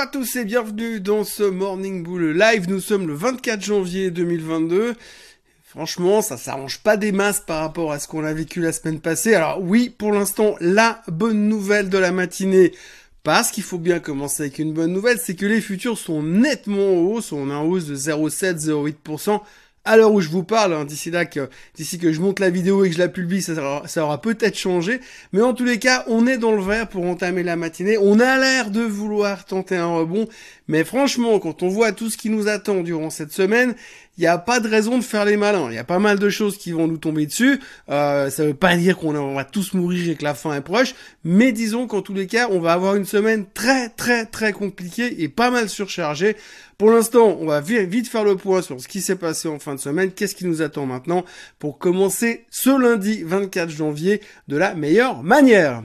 Bonjour à tous et bienvenue dans ce Morning Bull Live. Nous sommes le 24 janvier 2022. Franchement, ça s'arrange pas des masses par rapport à ce qu'on a vécu la semaine passée. Alors oui, pour l'instant, la bonne nouvelle de la matinée, parce qu'il faut bien commencer avec une bonne nouvelle, c'est que les futurs sont nettement en hausse, on est en hausse de 0,7-0,8% à l'heure où je vous parle, hein, d'ici là que d'ici que je monte la vidéo et que je la publie, ça, aura, peut-être changé. Mais en tous les cas, on est dans le vert pour entamer la matinée. On a l'air de vouloir tenter un rebond, mais franchement, quand on voit tout ce qui nous attend durant cette semaine, il n'y a pas de raison de faire les malins. Il y a pas mal de choses qui vont nous tomber dessus. Euh, ça veut pas dire qu'on va tous mourir et que la fin est proche, mais disons qu'en tous les cas, on va avoir une semaine très très très compliquée et pas mal surchargée. Pour l'instant, on va vite faire le point sur ce qui s'est passé en fin de semaine, qu'est-ce qui nous attend maintenant pour commencer ce lundi 24 janvier de la meilleure manière?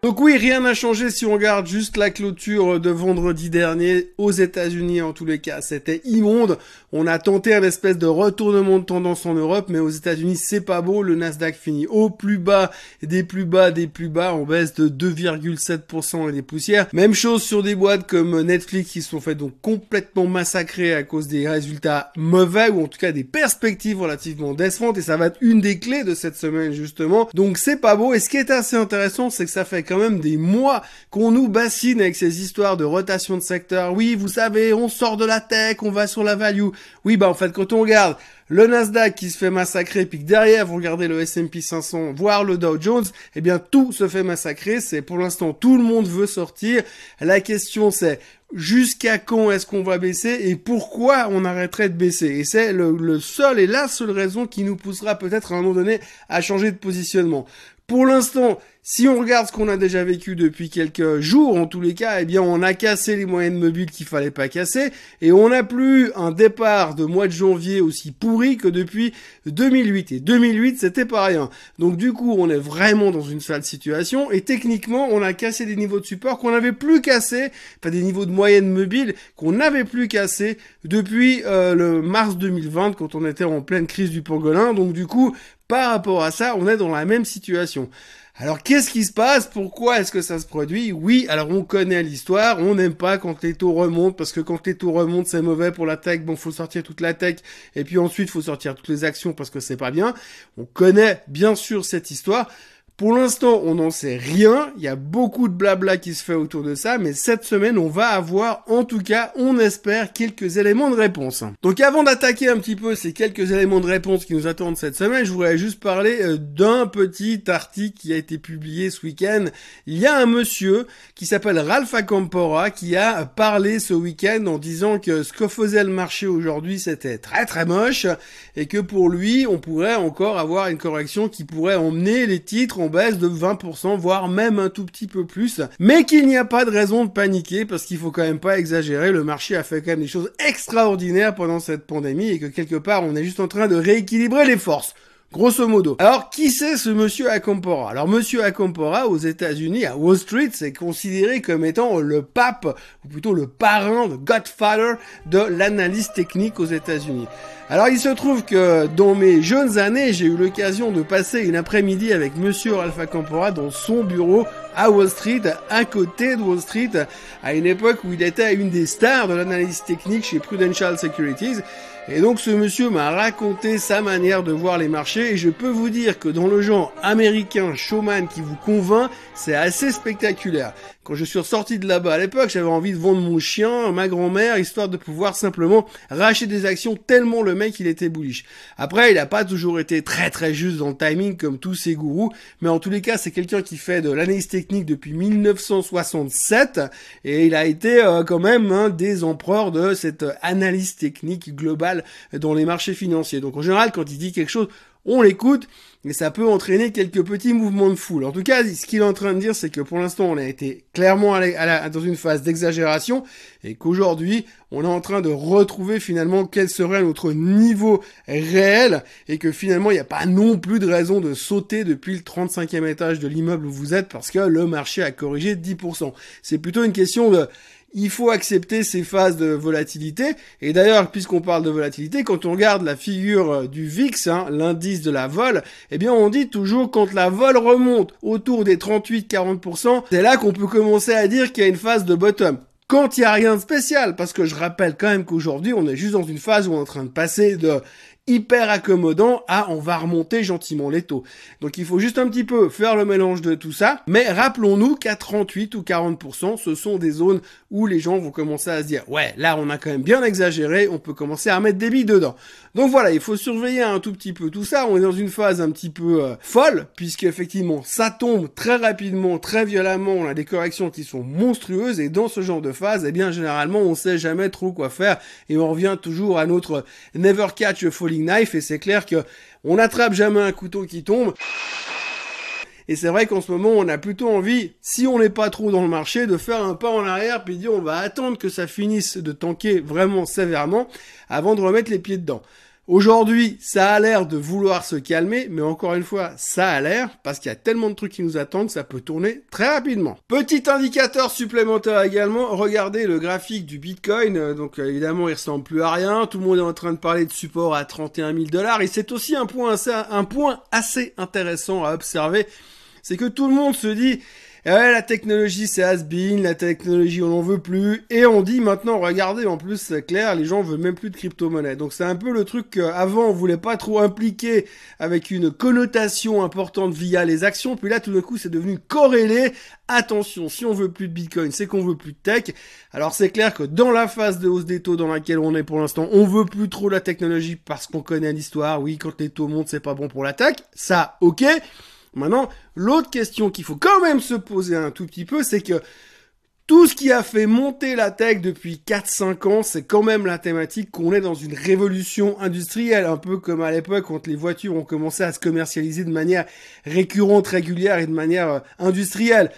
Donc oui, rien n'a changé si on regarde juste la clôture de vendredi dernier aux États-Unis en tous les cas, c'était immonde. On a tenté un espèce de retournement de tendance en Europe, mais aux États-Unis c'est pas beau. Le Nasdaq finit au plus bas, des plus bas, des plus bas, on baisse de 2,7% et des poussières. Même chose sur des boîtes comme Netflix qui sont fait donc complètement massacrées à cause des résultats mauvais ou en tout cas des perspectives relativement décevantes et ça va être une des clés de cette semaine justement. Donc c'est pas beau et ce qui est assez intéressant c'est que ça fait quand même des mois qu'on nous bassine avec ces histoires de rotation de secteur. Oui, vous savez, on sort de la tech, on va sur la value. Oui, bah en fait, quand on regarde le Nasdaq qui se fait massacrer, puis que derrière vous regardez le S&P 500, voire le Dow Jones, eh bien tout se fait massacrer. C'est pour l'instant tout le monde veut sortir. La question c'est jusqu'à quand est-ce qu'on va baisser et pourquoi on arrêterait de baisser? Et c'est le, seul et la seule raison qui nous poussera peut-être à un moment donné à changer de positionnement. Pour l'instant, si on regarde ce qu'on a déjà vécu depuis quelques jours, en tous les cas, eh bien, on a cassé les moyennes mobiles qu'il fallait pas casser, et on n'a plus un départ de mois de janvier aussi pourri que depuis 2008. Et 2008, c'était pas rien. Donc, du coup, on est vraiment dans une sale situation, et techniquement, on a cassé des niveaux de support qu'on n'avait plus cassé, enfin, des niveaux de moyenne mobile qu'on n'avait plus cassé depuis euh, le mars 2020, quand on était en pleine crise du pangolin. Donc, du coup, par rapport à ça, on est dans la même situation. Alors qu'est-ce qui se passe? Pourquoi est-ce que ça se produit? Oui, alors on connaît l'histoire, on n'aime pas quand les taux remontent, parce que quand les taux remontent, c'est mauvais pour la tech, bon, faut sortir toute la tech, et puis ensuite, faut sortir toutes les actions parce que c'est pas bien. On connaît bien sûr cette histoire. Pour l'instant, on n'en sait rien. Il y a beaucoup de blabla qui se fait autour de ça, mais cette semaine, on va avoir, en tout cas, on espère, quelques éléments de réponse. Donc avant d'attaquer un petit peu ces quelques éléments de réponse qui nous attendent cette semaine, je voudrais juste parler euh, d'un petit article qui a été publié ce week-end. Il y a un monsieur qui s'appelle Ralph Acampora qui a parlé ce week-end en disant que ce que faisait le marché aujourd'hui, c'était très très moche et que pour lui, on pourrait encore avoir une correction qui pourrait emmener les titres baisse de 20%, voire même un tout petit peu plus, mais qu'il n'y a pas de raison de paniquer parce qu'il faut quand même pas exagérer, le marché a fait quand même des choses extraordinaires pendant cette pandémie et que quelque part on est juste en train de rééquilibrer les forces. Grosso modo. Alors, qui c'est ce monsieur Acampora Alors, monsieur Acampora, aux États-Unis, à Wall Street, c'est considéré comme étant le pape, ou plutôt le parrain, le godfather de l'analyse technique aux États-Unis. Alors, il se trouve que dans mes jeunes années, j'ai eu l'occasion de passer une après-midi avec monsieur Alpha Campora dans son bureau à Wall Street, à côté de Wall Street, à une époque où il était une des stars de l'analyse technique chez Prudential Securities. Et donc ce monsieur m'a raconté sa manière de voir les marchés et je peux vous dire que dans le genre américain showman qui vous convainc, c'est assez spectaculaire. Quand je suis sorti de là-bas à l'époque, j'avais envie de vendre mon chien, ma grand-mère, histoire de pouvoir simplement racheter des actions tellement le mec il était bullish. Après, il n'a pas toujours été très très juste dans le timing comme tous ces gourous, mais en tous les cas, c'est quelqu'un qui fait de l'analyse technique depuis 1967 et il a été euh, quand même un des empereurs de cette analyse technique globale dans les marchés financiers. Donc en général, quand il dit quelque chose, on l'écoute, mais ça peut entraîner quelques petits mouvements de foule. En tout cas, ce qu'il est en train de dire, c'est que pour l'instant, on a été clairement dans une phase d'exagération, et qu'aujourd'hui, on est en train de retrouver finalement quel serait notre niveau réel, et que finalement, il n'y a pas non plus de raison de sauter depuis le 35e étage de l'immeuble où vous êtes, parce que le marché a corrigé 10%. C'est plutôt une question de il faut accepter ces phases de volatilité. Et d'ailleurs, puisqu'on parle de volatilité, quand on regarde la figure euh, du VIX, hein, l'indice de la vol, eh bien on dit toujours quand la vol remonte autour des 38-40%, c'est là qu'on peut commencer à dire qu'il y a une phase de bottom quand il n'y a rien de spécial, parce que je rappelle quand même qu'aujourd'hui, on est juste dans une phase où on est en train de passer de hyper accommodant à on va remonter gentiment les taux. Donc il faut juste un petit peu faire le mélange de tout ça. Mais rappelons-nous qu'à 38 ou 40%, ce sont des zones où les gens vont commencer à se dire ouais là on a quand même bien exagéré, on peut commencer à mettre des billes dedans. Donc voilà, il faut surveiller un tout petit peu tout ça. On est dans une phase un petit peu euh, folle puisque effectivement ça tombe très rapidement, très violemment. On a des corrections qui sont monstrueuses et dans ce genre de phase, eh bien généralement on sait jamais trop quoi faire et on revient toujours à notre never catch a knife et c'est clair que on n'attrape jamais un couteau qui tombe. Et c'est vrai qu'en ce moment, on a plutôt envie, si on n'est pas trop dans le marché, de faire un pas en arrière puis dire on va attendre que ça finisse de tanker vraiment sévèrement avant de remettre les pieds dedans. Aujourd'hui, ça a l'air de vouloir se calmer, mais encore une fois, ça a l'air, parce qu'il y a tellement de trucs qui nous attendent, ça peut tourner très rapidement. Petit indicateur supplémentaire également, regardez le graphique du Bitcoin, donc euh, évidemment il ressemble plus à rien, tout le monde est en train de parler de support à 31 000 dollars, et c'est aussi un point assez intéressant à observer, c'est que tout le monde se dit, ouais, la technologie c'est has-been, la technologie on n'en veut plus, et on dit maintenant, regardez, en plus c'est clair, les gens veulent même plus de crypto-monnaie. Donc c'est un peu le truc qu'avant on voulait pas trop impliquer avec une connotation importante via les actions, puis là tout d'un coup c'est devenu corrélé. Attention, si on veut plus de Bitcoin, c'est qu'on veut plus de tech. Alors c'est clair que dans la phase de hausse des taux dans laquelle on est pour l'instant, on veut plus trop la technologie parce qu'on connaît l'histoire. Oui, quand les taux montent, c'est pas bon pour la tech. Ça, ok. Maintenant, l'autre question qu'il faut quand même se poser un tout petit peu, c'est que tout ce qui a fait monter la tech depuis 4-5 ans, c'est quand même la thématique qu'on est dans une révolution industrielle, un peu comme à l'époque quand les voitures ont commencé à se commercialiser de manière récurrente, régulière et de manière euh, industrielle.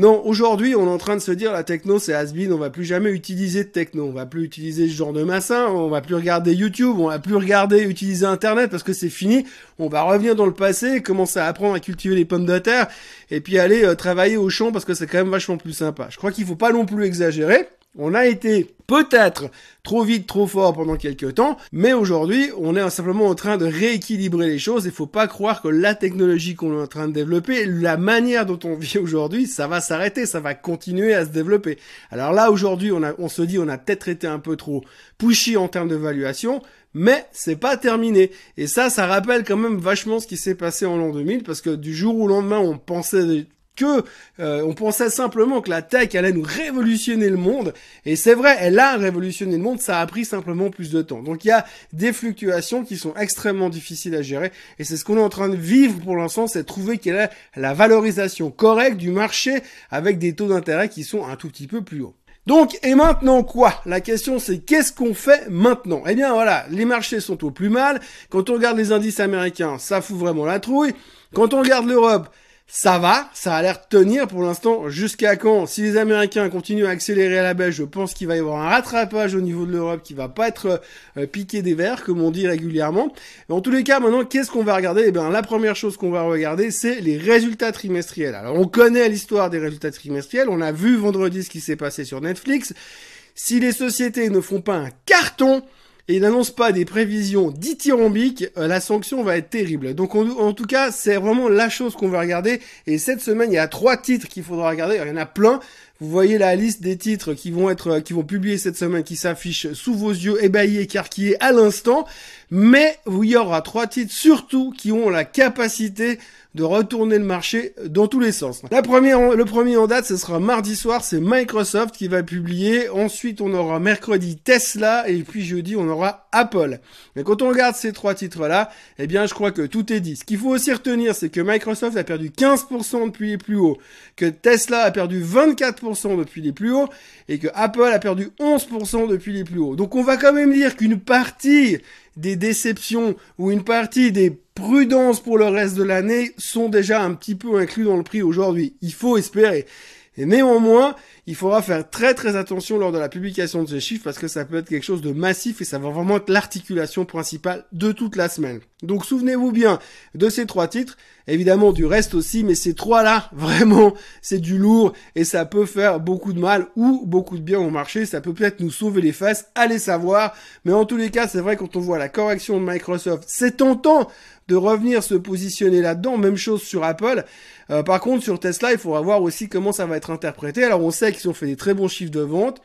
Non, aujourd'hui, on est en train de se dire la techno c'est has on va plus jamais utiliser de techno, on va plus utiliser ce genre de massin, on va plus regarder YouTube, on va plus regarder utiliser internet parce que c'est fini. On va revenir dans le passé, commencer à apprendre à cultiver les pommes de terre et puis aller euh, travailler au champ parce que c'est quand même vachement plus sympa. Je crois qu'il faut pas non plus exagérer. On a été peut-être trop vite, trop fort pendant quelques temps, mais aujourd'hui, on est simplement en train de rééquilibrer les choses. Il faut pas croire que la technologie qu'on est en train de développer, la manière dont on vit aujourd'hui, ça va s'arrêter, ça va continuer à se développer. Alors là, aujourd'hui, on, se dit, on a peut-être été un peu trop pushy en termes d'évaluation, mais c'est pas terminé. Et ça, ça rappelle quand même vachement ce qui s'est passé en l'an 2000, parce que du jour au lendemain, on pensait euh, on pensait simplement que la tech allait nous révolutionner le monde. Et c'est vrai elle a révolutionné le monde ça a pris simplement plus de temps. Donc il y a des fluctuations qui sont extrêmement difficiles à gérer. Et c'est ce qu'on est en train de vivre pour l'instant c'est trouver quelle est la valorisation correcte du marché avec des taux d'intérêt qui sont un tout petit peu plus hauts. Donc, et maintenant quoi? La question c'est qu'est-ce qu'on fait maintenant? Eh bien voilà, les marchés sont au plus mal. Quand on regarde les indices américains, ça fout vraiment la trouille. Quand on regarde l'Europe, ça va, ça a l'air de tenir pour l'instant. Jusqu'à quand? Si les Américains continuent à accélérer à la baisse, je pense qu'il va y avoir un rattrapage au niveau de l'Europe qui va pas être euh, piqué des verres, comme on dit régulièrement. En tous les cas, maintenant, qu'est-ce qu'on va regarder? Eh bien, la première chose qu'on va regarder, c'est les résultats trimestriels. Alors, on connaît l'histoire des résultats trimestriels. On a vu vendredi ce qui s'est passé sur Netflix. Si les sociétés ne font pas un carton, et il n'annonce pas des prévisions dithyrambiques, euh, la sanction va être terrible. Donc en tout cas, c'est vraiment la chose qu'on va regarder. Et cette semaine, il y a trois titres qu'il faudra regarder. il y en a plein. Vous voyez la liste des titres qui vont être, euh, qui vont publier cette semaine, qui s'affiche sous vos yeux, ébahis, écarquillés à l'instant. Mais il y aura trois titres surtout qui ont la capacité de retourner le marché dans tous les sens. Le premier en date, ce sera mardi soir, c'est Microsoft qui va publier. Ensuite, on aura mercredi Tesla et puis jeudi, on aura Apple. Mais quand on regarde ces trois titres-là, eh bien, je crois que tout est dit. Ce qu'il faut aussi retenir, c'est que Microsoft a perdu 15% depuis les plus hauts, que Tesla a perdu 24% depuis les plus hauts et que Apple a perdu 11% depuis les plus hauts. Donc, on va quand même dire qu'une partie des déceptions ou une partie des prudences pour le reste de l'année sont déjà un petit peu inclus dans le prix aujourd'hui. Il faut espérer. Et néanmoins, il faudra faire très très attention lors de la publication de ces chiffres parce que ça peut être quelque chose de massif et ça va vraiment être l'articulation principale de toute la semaine. Donc souvenez-vous bien de ces trois titres, évidemment du reste aussi, mais ces trois-là, vraiment, c'est du lourd et ça peut faire beaucoup de mal ou beaucoup de bien au marché. Ça peut peut-être nous sauver les fesses, allez savoir. Mais en tous les cas, c'est vrai quand on voit la correction de Microsoft, c'est tentant de revenir se positionner là-dedans. Même chose sur Apple. Euh, par contre, sur Tesla, il faudra voir aussi comment ça va être interprété. Alors, on sait qu'ils ont fait des très bons chiffres de vente.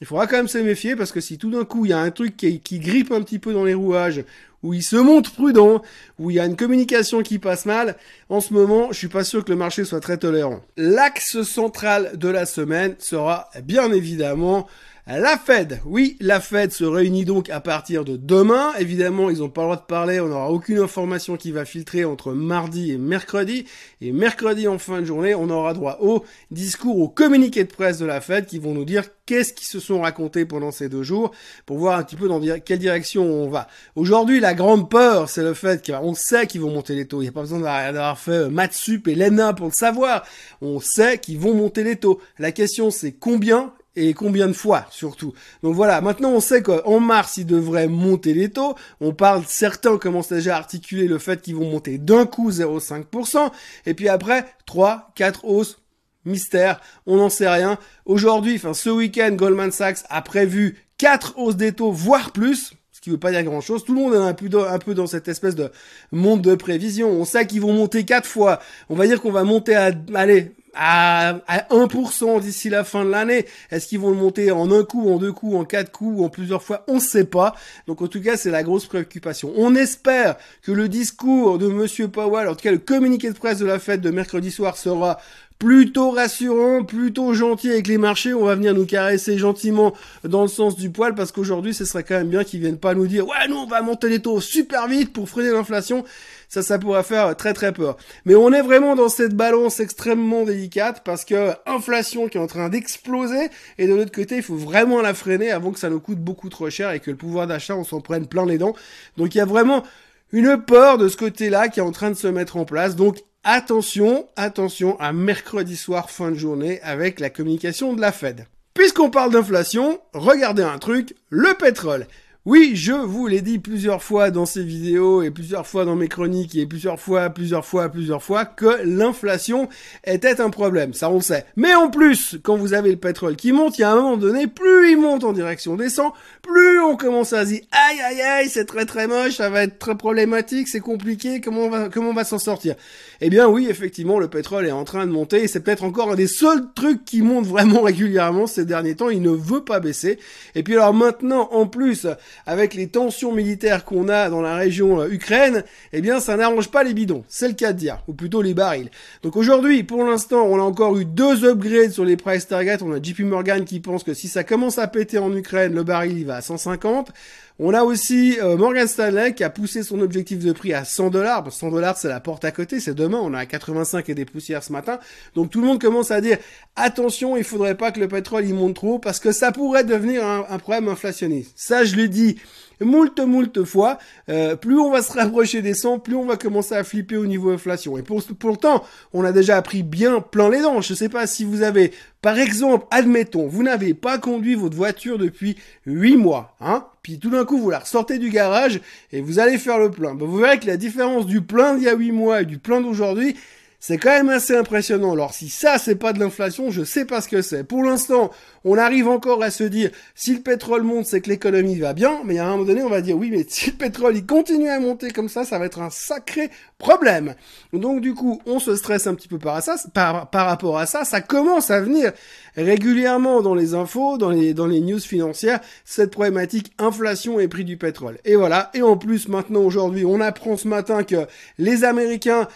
Il faudra quand même se méfier parce que si tout d'un coup il y a un truc qui, qui, grippe un petit peu dans les rouages, où il se montre prudent, où il y a une communication qui passe mal, en ce moment, je suis pas sûr que le marché soit très tolérant. L'axe central de la semaine sera bien évidemment la Fed, oui, la Fed se réunit donc à partir de demain. Évidemment, ils n'ont pas le droit de parler, on n'aura aucune information qui va filtrer entre mardi et mercredi. Et mercredi en fin de journée, on aura droit au discours, au communiqué de presse de la Fed qui vont nous dire qu'est-ce qu'ils se sont racontés pendant ces deux jours pour voir un petit peu dans quelle direction on va. Aujourd'hui, la grande peur, c'est le fait qu'on sait qu'ils vont monter les taux. Il n'y a pas besoin d'avoir fait euh, Matsup et l'ENA pour le savoir. On sait qu'ils vont monter les taux. La question, c'est combien et combien de fois surtout. Donc voilà, maintenant on sait qu'en mars ils devraient monter les taux. On parle, certains commencent déjà à articuler le fait qu'ils vont monter d'un coup 0,5%, et puis après 3, 4 hausses. Mystère, on n'en sait rien. Aujourd'hui, enfin ce week-end, Goldman Sachs a prévu 4 hausses des taux, voire plus, ce qui veut pas dire grand chose. Tout le monde est un peu, dans, un peu dans cette espèce de monde de prévision. On sait qu'ils vont monter 4 fois. On va dire qu'on va monter à, allez, à, à 1% d'ici la fin de l'année. Est-ce qu'ils vont le monter en un coup, en deux coups, en quatre coups, ou en plusieurs fois? On ne sait pas. Donc en tout cas, c'est la grosse préoccupation. On espère que le discours de Monsieur Powell, en tout cas le communiqué de presse de la fête de mercredi soir sera plutôt rassurant, plutôt gentil avec les marchés. On va venir nous caresser gentiment dans le sens du poil parce qu'aujourd'hui, ce serait quand même bien qu'ils viennent pas nous dire ouais, nous on va monter les taux super vite pour freiner l'inflation ça, ça pourrait faire très très peur. Mais on est vraiment dans cette balance extrêmement délicate parce que inflation qui est en train d'exploser et de l'autre côté, il faut vraiment la freiner avant que ça nous coûte beaucoup trop cher et que le pouvoir d'achat, on s'en prenne plein les dents. Donc il y a vraiment une peur de ce côté-là qui est en train de se mettre en place. Donc attention, attention à mercredi soir fin de journée avec la communication de la Fed. Puisqu'on parle d'inflation, regardez un truc, le pétrole. Oui, je vous l'ai dit plusieurs fois dans ces vidéos et plusieurs fois dans mes chroniques et plusieurs fois, plusieurs fois, plusieurs fois que l'inflation était un problème. Ça, on le sait. Mais en plus, quand vous avez le pétrole qui monte, il y a un moment donné, plus il monte en direction descend, plus on commence à se dire, aïe, aïe, aïe, c'est très, très moche, ça va être très problématique, c'est compliqué, comment on va, comment on va s'en sortir? Eh bien, oui, effectivement, le pétrole est en train de monter et c'est peut-être encore un des seuls trucs qui monte vraiment régulièrement ces derniers temps. Il ne veut pas baisser. Et puis alors maintenant, en plus, avec les tensions militaires qu'on a dans la région euh, Ukraine, eh bien ça n'arrange pas les bidons, c'est le cas de dire, ou plutôt les barils. Donc aujourd'hui, pour l'instant, on a encore eu deux upgrades sur les price targets. On a JP Morgan qui pense que si ça commence à péter en Ukraine, le baril il va à 150. On a aussi euh, Morgan Stanley qui a poussé son objectif de prix à 100 dollars. 100 dollars, c'est la porte à côté, c'est demain. On a à 85 et des poussières ce matin. Donc tout le monde commence à dire attention, il faudrait pas que le pétrole il monte trop parce que ça pourrait devenir un, un problème inflationniste. Ça, je l'ai dit moult moult fois, euh, plus on va se rapprocher des 100, plus on va commencer à flipper au niveau inflation. Et pour, pourtant, on a déjà appris bien plein les dents. Je ne sais pas si vous avez, par exemple, admettons, vous n'avez pas conduit votre voiture depuis 8 mois, hein, puis tout d'un coup vous la ressortez du garage et vous allez faire le plein. Ben, vous verrez que la différence du plein d'il y a 8 mois et du plein d'aujourd'hui, c'est quand même assez impressionnant. Alors si ça c'est pas de l'inflation, je sais pas ce que c'est. Pour l'instant, on arrive encore à se dire si le pétrole monte, c'est que l'économie va bien, mais à un moment donné, on va dire oui, mais si le pétrole il continue à monter comme ça, ça va être un sacré problème. Donc du coup, on se stresse un petit peu par, ça, par, rapport à ça. Ça commence à venir régulièrement dans les infos, dans les dans les news financières, cette problématique inflation et prix du pétrole. Et voilà. Et en plus, maintenant aujourd'hui, on apprend ce matin que les Américains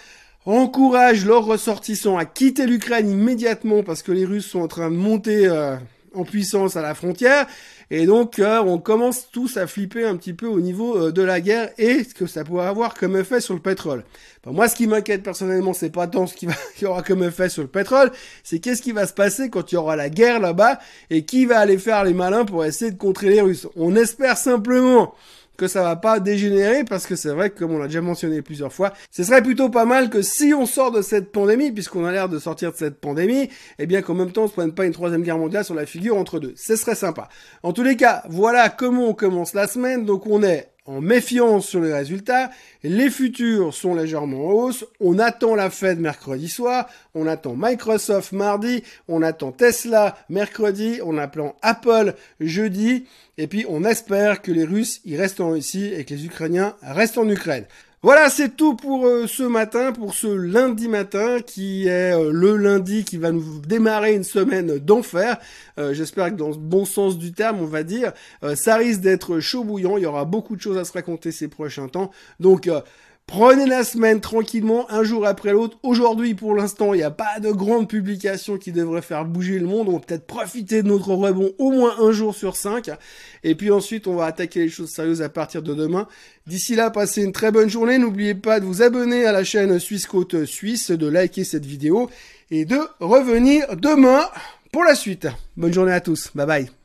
encourage leurs ressortissants à quitter l'Ukraine immédiatement parce que les Russes sont en train de monter euh, en puissance à la frontière. Et donc, euh, on commence tous à flipper un petit peu au niveau euh, de la guerre et ce que ça pourrait avoir comme effet sur le pétrole. moi, ce qui m'inquiète personnellement, c'est pas tant ce qui, va, y aura comme effet sur le pétrole, c'est qu'est-ce qui va se passer quand il y aura la guerre là-bas et qui va aller faire les malins pour essayer de contrer les Russes. On espère simplement que ça va pas dégénérer parce que c'est vrai que comme on l'a déjà mentionné plusieurs fois, ce serait plutôt pas mal que si on sort de cette pandémie, puisqu'on a l'air de sortir de cette pandémie, eh bien qu'en même temps on se prenne pas une troisième guerre mondiale sur la figure entre deux. Ce serait sympa. En tous les cas, voilà comment on commence la semaine. Donc on est en méfiance sur les résultats. Les futurs sont légèrement en hausse. On attend la Fed mercredi soir. On attend Microsoft mardi. On attend Tesla mercredi. On attend Apple jeudi. Et puis on espère que les Russes y restent en Russie et que les Ukrainiens restent en Ukraine. Voilà, c'est tout pour euh, ce matin, pour ce lundi matin, qui est euh, le lundi qui va nous démarrer une semaine d'enfer. Euh, j'espère que dans le bon sens du terme, on va dire, ça risque d'être chaud bouillant. Il y aura beaucoup de choses à se raconter ces prochains temps. Donc Prenez la semaine tranquillement, un jour après l'autre. Aujourd'hui, pour l'instant, il n'y a pas de grande publication qui devrait faire bouger le monde. On va peut-être profiter de notre rebond au moins un jour sur cinq. Et puis ensuite, on va attaquer les choses sérieuses à partir de demain. D'ici là, passez une très bonne journée. N'oubliez pas de vous abonner à la chaîne Suisse Côte Suisse, de liker cette vidéo et de revenir demain pour la suite. Bonne journée à tous. Bye bye.